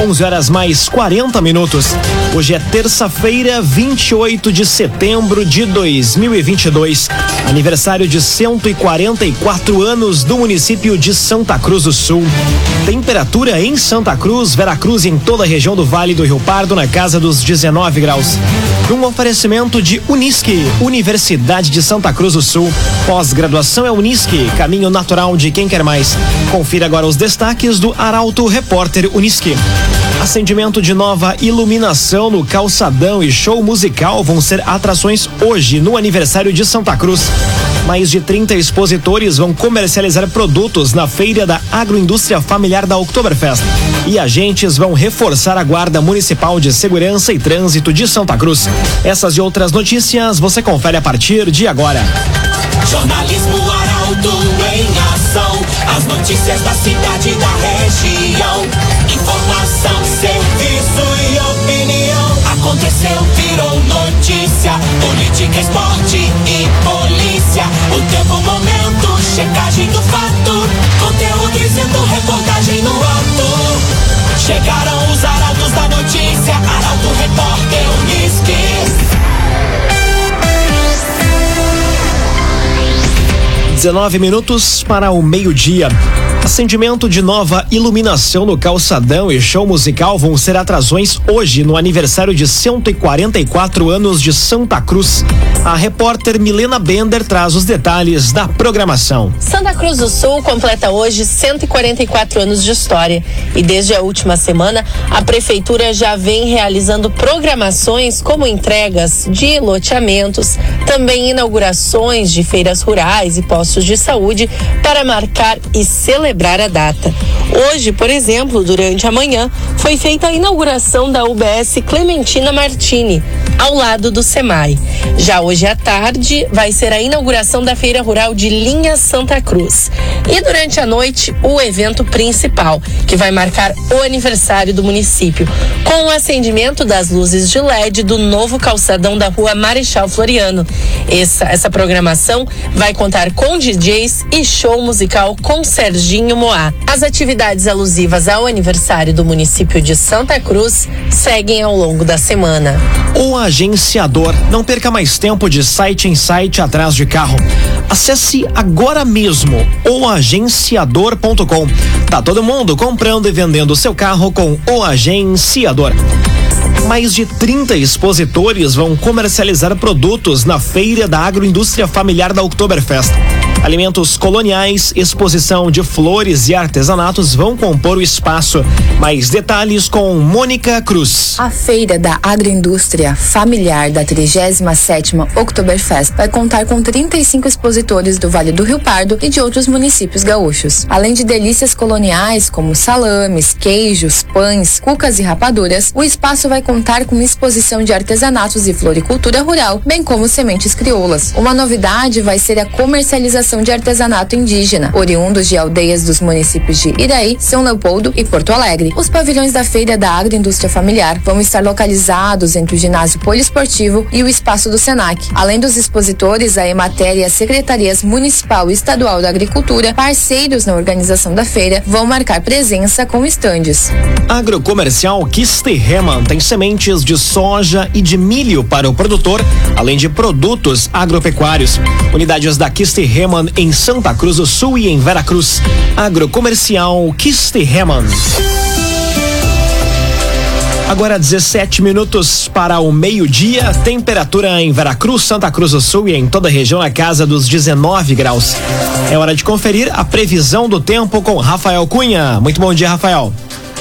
11 horas mais 40 minutos. Hoje é terça-feira, 28 de setembro de 2022. Aniversário de 144 anos do município de Santa Cruz do Sul. Temperatura em Santa Cruz, Veracruz e em toda a região do Vale do Rio Pardo na casa dos 19 graus. Um oferecimento de Unisque, Universidade de Santa Cruz do Sul. Pós-graduação é Unisque, caminho natural de quem quer mais. Confira agora os destaques do Arauto Repórter Unisque. Acendimento de nova iluminação no calçadão e show musical vão ser atrações hoje no aniversário de Santa Cruz. Mais de 30 expositores vão comercializar produtos na feira da agroindústria familiar da Oktoberfest. E agentes vão reforçar a Guarda Municipal de Segurança e Trânsito de Santa Cruz. Essas e outras notícias você confere a partir de agora. Jornalismo Arauto em ação. As notícias da cidade e da região. Informação, serviço e opinião. Aconteceu, virou notícia. Política, esporte e polícia. O tempo, momento, checagem do fato. Conteúdo dizendo, reportagem no ato. Chegaram os arautos da notícia. Arauto, repórter, Unisque. 19 minutos para o meio-dia. Acendimento de nova iluminação no calçadão e show musical vão ser atrações hoje no aniversário de 144 anos de Santa Cruz. A repórter Milena Bender traz os detalhes da programação. Santa Cruz do Sul completa hoje 144 anos de história e desde a última semana a prefeitura já vem realizando programações como entregas de loteamentos, também inaugurações de feiras rurais e postos de saúde para marcar e celebrar a data. Hoje, por exemplo, durante a manhã, foi feita a inauguração da UBS Clementina Martini, ao lado do SEMAI. Já hoje à tarde vai ser a inauguração da Feira Rural de Linha Santa Cruz. E durante a noite, o evento principal, que vai marcar o aniversário do município, com o acendimento das luzes de LED do novo calçadão da rua Marechal Floriano. Essa, essa programação vai contar com DJs e show musical com Serginho Moá. As atividades alusivas ao aniversário do município de Santa Cruz seguem ao longo da semana. Agenciador. Não perca mais tempo de site em site atrás de carro. Acesse agora mesmo oagenciador.com. Tá todo mundo comprando e vendendo seu carro com o agenciador. Mais de 30 expositores vão comercializar produtos na feira da agroindústria familiar da Oktoberfest. Alimentos coloniais, exposição de flores e artesanatos vão compor o espaço. Mais detalhes com Mônica Cruz. A feira da agroindústria familiar da 37ª Oktoberfest vai contar com 35 expositores do Vale do Rio Pardo e de outros municípios gaúchos. Além de delícias coloniais como salames, queijos, pães, cucas e rapaduras, o espaço vai contar com exposição de artesanatos e floricultura rural, bem como sementes crioulas. Uma novidade vai ser a comercialização de artesanato indígena, oriundos de aldeias dos municípios de Iraí, São Leopoldo e Porto Alegre. Os pavilhões da Feira da Agroindústria Familiar vão estar localizados entre o ginásio poliesportivo e o espaço do Senac. Além dos expositores, a Emater e as secretarias municipal e estadual da agricultura, parceiros na organização da feira, vão marcar presença com estandes. Agrocomercial Kisterreman tem sementes de soja e de milho para o produtor, além de produtos agropecuários. Unidades da Kisterreman em Santa Cruz do Sul e em Veracruz. Agrocomercial Kisterreman. Agora 17 minutos para o meio-dia. Temperatura em Veracruz, Santa Cruz do Sul e em toda a região na casa dos 19 graus. É hora de conferir a previsão do tempo com Rafael Cunha. Muito bom dia, Rafael.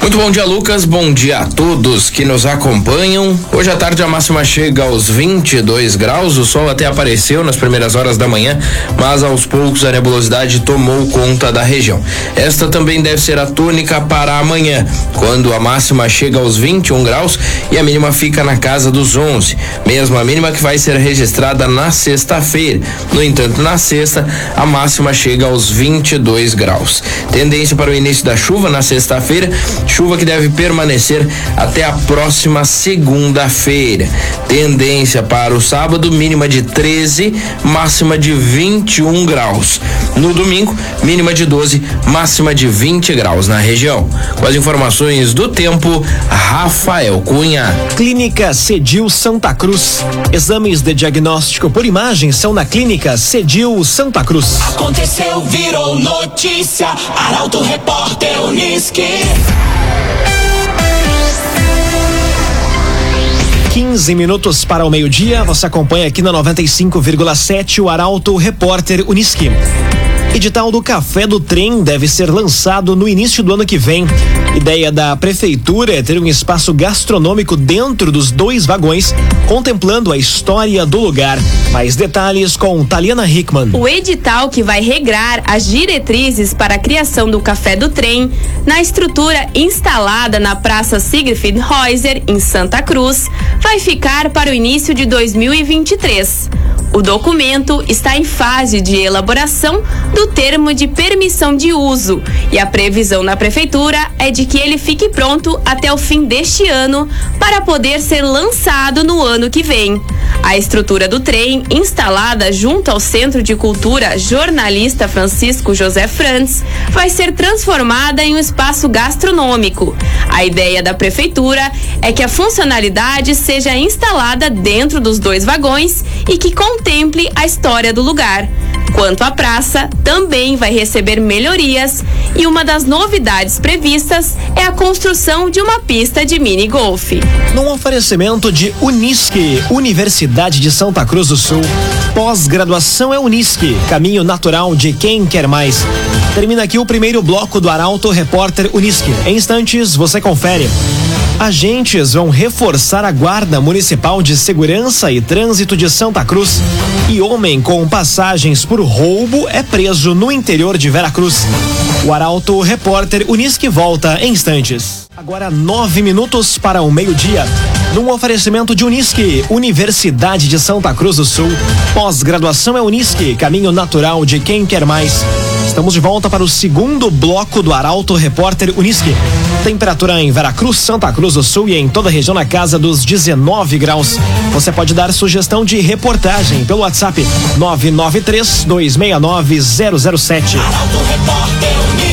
Muito bom dia, Lucas. Bom dia a todos que nos acompanham. Hoje à tarde a máxima chega aos 22 graus. O sol até apareceu nas primeiras horas da manhã, mas aos poucos a nebulosidade tomou conta da região. Esta também deve ser a tônica para amanhã, quando a máxima chega aos 21 graus e a mínima fica na casa dos 11. Mesmo a mínima que vai ser registrada na sexta-feira. No entanto, na sexta a máxima chega aos 22 graus. Tendência para o início da chuva na sexta-feira Chuva que deve permanecer até a próxima segunda-feira. Tendência para o sábado, mínima de 13, máxima de 21 graus. No domingo, mínima de 12, máxima de 20 graus na região. Com as informações do tempo, Rafael Cunha. Clínica Cedil Santa Cruz. Exames de diagnóstico por imagem são na Clínica Cedil Santa Cruz. Aconteceu, virou notícia. Arauto Repórter Uniski. 15 minutos para o meio-dia. Você acompanha aqui na 95,7 o Arauto Repórter Uniski. Edital do Café do Trem deve ser lançado no início do ano que vem. Ideia da prefeitura é ter um espaço gastronômico dentro dos dois vagões, contemplando a história do lugar. Mais detalhes com Taliana Hickman. O edital que vai regrar as diretrizes para a criação do Café do Trem na estrutura instalada na Praça Siegfried Reuser, em Santa Cruz, vai ficar para o início de 2023. O documento está em fase de elaboração do termo de permissão de uso e a previsão na prefeitura é de que ele fique pronto até o fim deste ano para poder ser lançado no ano que vem. A estrutura do trem, instalada junto ao Centro de Cultura Jornalista Francisco José Frantz, vai ser transformada em um espaço gastronômico. A ideia da prefeitura é que a funcionalidade seja instalada dentro dos dois vagões e que contemple a história do lugar. Quanto à praça, também vai receber melhorias e uma das novidades previstas é a construção de uma pista de mini golfe. Num oferecimento de Unisque, Universidade de Santa Cruz do Sul. Pós-graduação é Unisque, caminho natural de quem quer mais. Termina aqui o primeiro bloco do Arauto Repórter Unisque. Em instantes, você confere. Agentes vão reforçar a Guarda Municipal de Segurança e Trânsito de Santa Cruz. E homem com passagens por roubo é preso no interior de Veracruz. O Arauto Repórter Unisque volta em instantes. Agora nove minutos para o meio-dia. Num oferecimento de Unisque, Universidade de Santa Cruz do Sul. Pós-graduação é Unisque, caminho natural de quem quer mais. Estamos de volta para o segundo bloco do Arauto Repórter Unisque. Temperatura em Veracruz, Santa Cruz do Sul e em toda a região na casa dos 19 graus. Você pode dar sugestão de reportagem pelo WhatsApp 993 269 007. Arauto Repórter Uniski.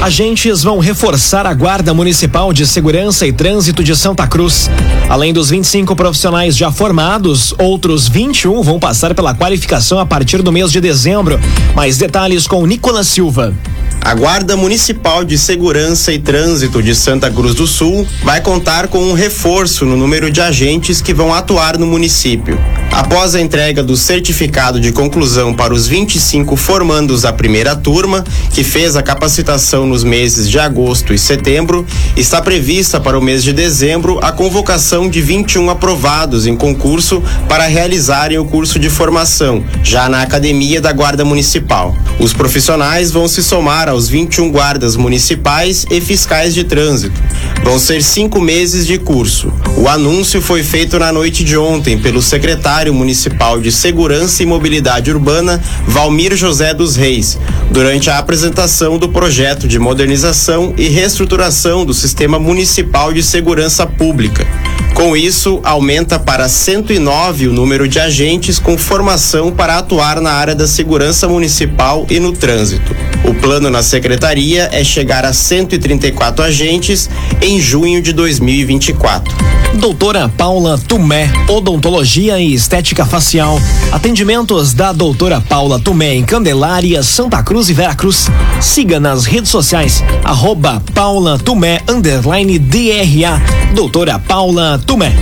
Agentes vão reforçar a Guarda Municipal de Segurança e Trânsito de Santa Cruz. Além dos 25 profissionais já formados, outros 21 vão passar pela qualificação a partir do mês de dezembro. Mais detalhes com Nicolas Silva. A Guarda Municipal de Segurança e Trânsito de Santa Cruz do Sul vai contar com um reforço no número de agentes que vão atuar no município. Após a entrega do certificado de conclusão para os 25 formandos da primeira turma, que fez a capacitação nos meses de agosto e setembro, está prevista para o mês de dezembro a convocação de 21 aprovados em concurso para realizarem o curso de formação, já na Academia da Guarda Municipal. Os profissionais vão se somar aos 21 guardas municipais e fiscais de trânsito. Vão ser cinco meses de curso. O anúncio foi feito na noite de ontem pelo secretário municipal de Segurança e Mobilidade Urbana, Valmir José dos Reis, durante a apresentação do projeto de modernização e reestruturação do Sistema Municipal de Segurança Pública. Com isso, aumenta para 109 o número de agentes com formação para atuar na área da segurança municipal e no trânsito. O plano na secretaria é chegar a 134 agentes em junho de 2024. Doutora Paula Tumé, odontologia e estética facial. Atendimentos da doutora Paula Tumé em Candelária, Santa Cruz e Veracruz. Siga nas redes sociais, arroba Paula Tumé, underline DRA. Doutora Paula Tumé.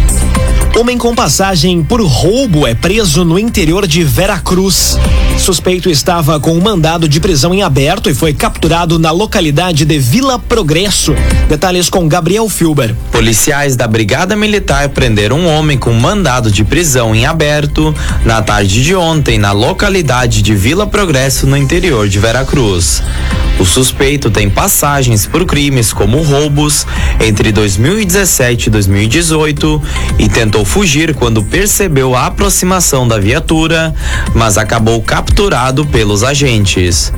Homem com passagem por roubo é preso no interior de Veracruz. Suspeito estava com um mandado de prisão em aberto e foi capturado na localidade de Vila Progresso. Detalhes com Gabriel Filber. Policiais da Brigada Militar prenderam um homem com mandado de prisão em aberto na tarde de ontem na localidade de Vila Progresso, no interior de Veracruz. O suspeito tem passagens por crimes como roubos entre 2017 e 2018 e tentou fugir quando percebeu a aproximação da viatura, mas acabou capturado pelos agentes.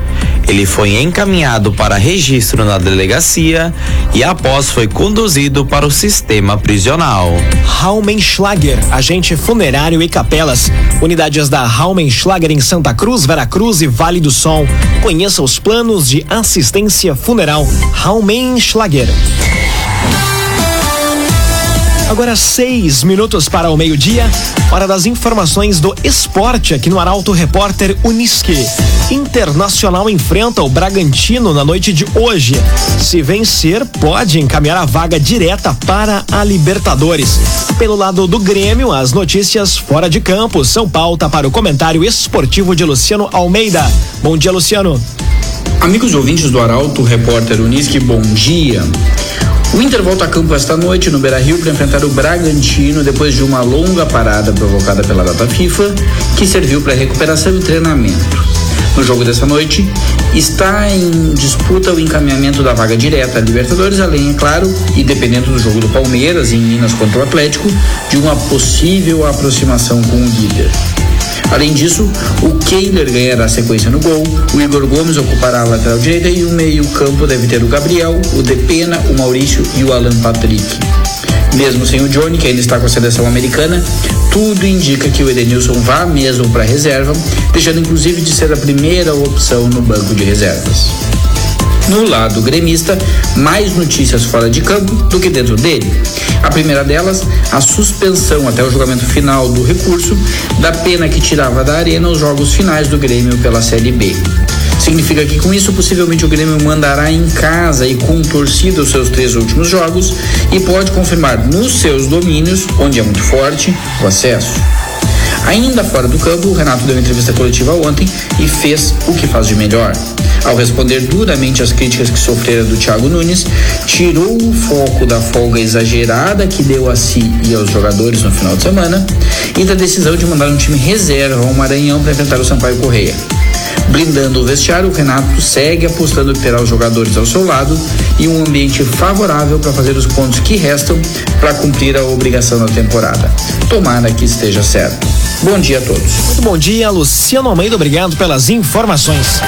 Ele foi encaminhado para registro na delegacia e após foi conduzido para o sistema prisional. Raumenschlager, agente funerário e capelas. Unidades da Raumenschlager em Santa Cruz, Veracruz e Vale do Sol. Conheça os planos de assistência funeral Raumenschlager. Agora seis minutos para o meio-dia, hora das informações do esporte aqui no Arauto Repórter Uniski. Internacional enfrenta o Bragantino na noite de hoje. Se vencer, pode encaminhar a vaga direta para a Libertadores. Pelo lado do Grêmio, as notícias fora de campo são pauta para o comentário esportivo de Luciano Almeida. Bom dia, Luciano. Amigos ouvintes do Arauto Repórter Uniski, bom dia. O Inter volta a campo esta noite no Beira Rio para enfrentar o Bragantino depois de uma longa parada provocada pela data FIFA, que serviu para recuperação e treinamento. No jogo dessa noite, está em disputa o encaminhamento da vaga direta à Libertadores, além, é claro, e dependendo do jogo do Palmeiras em Minas contra o Atlético, de uma possível aproximação com o líder. Além disso, o Kehler ganhará a sequência no gol, o Igor Gomes ocupará a lateral direita e o meio-campo deve ter o Gabriel, o Depena, o Maurício e o Alan Patrick. Mesmo sem o Johnny, que ainda está com a seleção americana, tudo indica que o Edenilson vá mesmo para a reserva, deixando inclusive de ser a primeira opção no banco de reservas. No lado gremista, mais notícias fora de campo do que dentro dele. A primeira delas, a suspensão até o julgamento final do recurso da pena que tirava da arena os jogos finais do Grêmio pela Série B. Significa que com isso possivelmente o Grêmio mandará em casa e com torcida os seus três últimos jogos e pode confirmar nos seus domínios, onde é muito forte, o acesso. Ainda fora do campo, o Renato deu entrevista coletiva ontem e fez o que faz de melhor. Ao responder duramente às críticas que sofrera do Thiago Nunes, tirou o foco da folga exagerada que deu a si e aos jogadores no final de semana e da decisão de mandar um time reserva ao Maranhão para enfrentar o Sampaio Correia. Blindando o vestiário, o Renato segue apostando que terá os jogadores ao seu lado e um ambiente favorável para fazer os pontos que restam para cumprir a obrigação da temporada. Tomara que esteja certo. Bom dia a todos. Muito bom dia, Luciano Almeida. Obrigado pelas informações.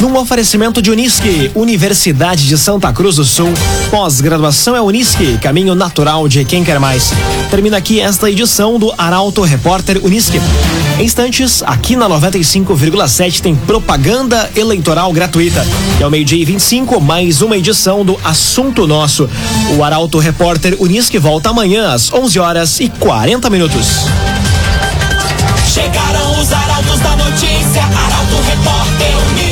Num oferecimento de Unisque, Universidade de Santa Cruz do Sul. Pós-graduação é Unisque, caminho natural de quem quer mais. Termina aqui esta edição do Arauto Repórter Unisque. Em instantes, aqui na 95,7 tem propaganda eleitoral gratuita. E ao meio-dia e 25, mais uma edição do Assunto Nosso. O Arauto Repórter Unisque volta amanhã às 11 horas e 40 minutos. Chegaram os arautos da notícia, Arauto Repórter Unisque.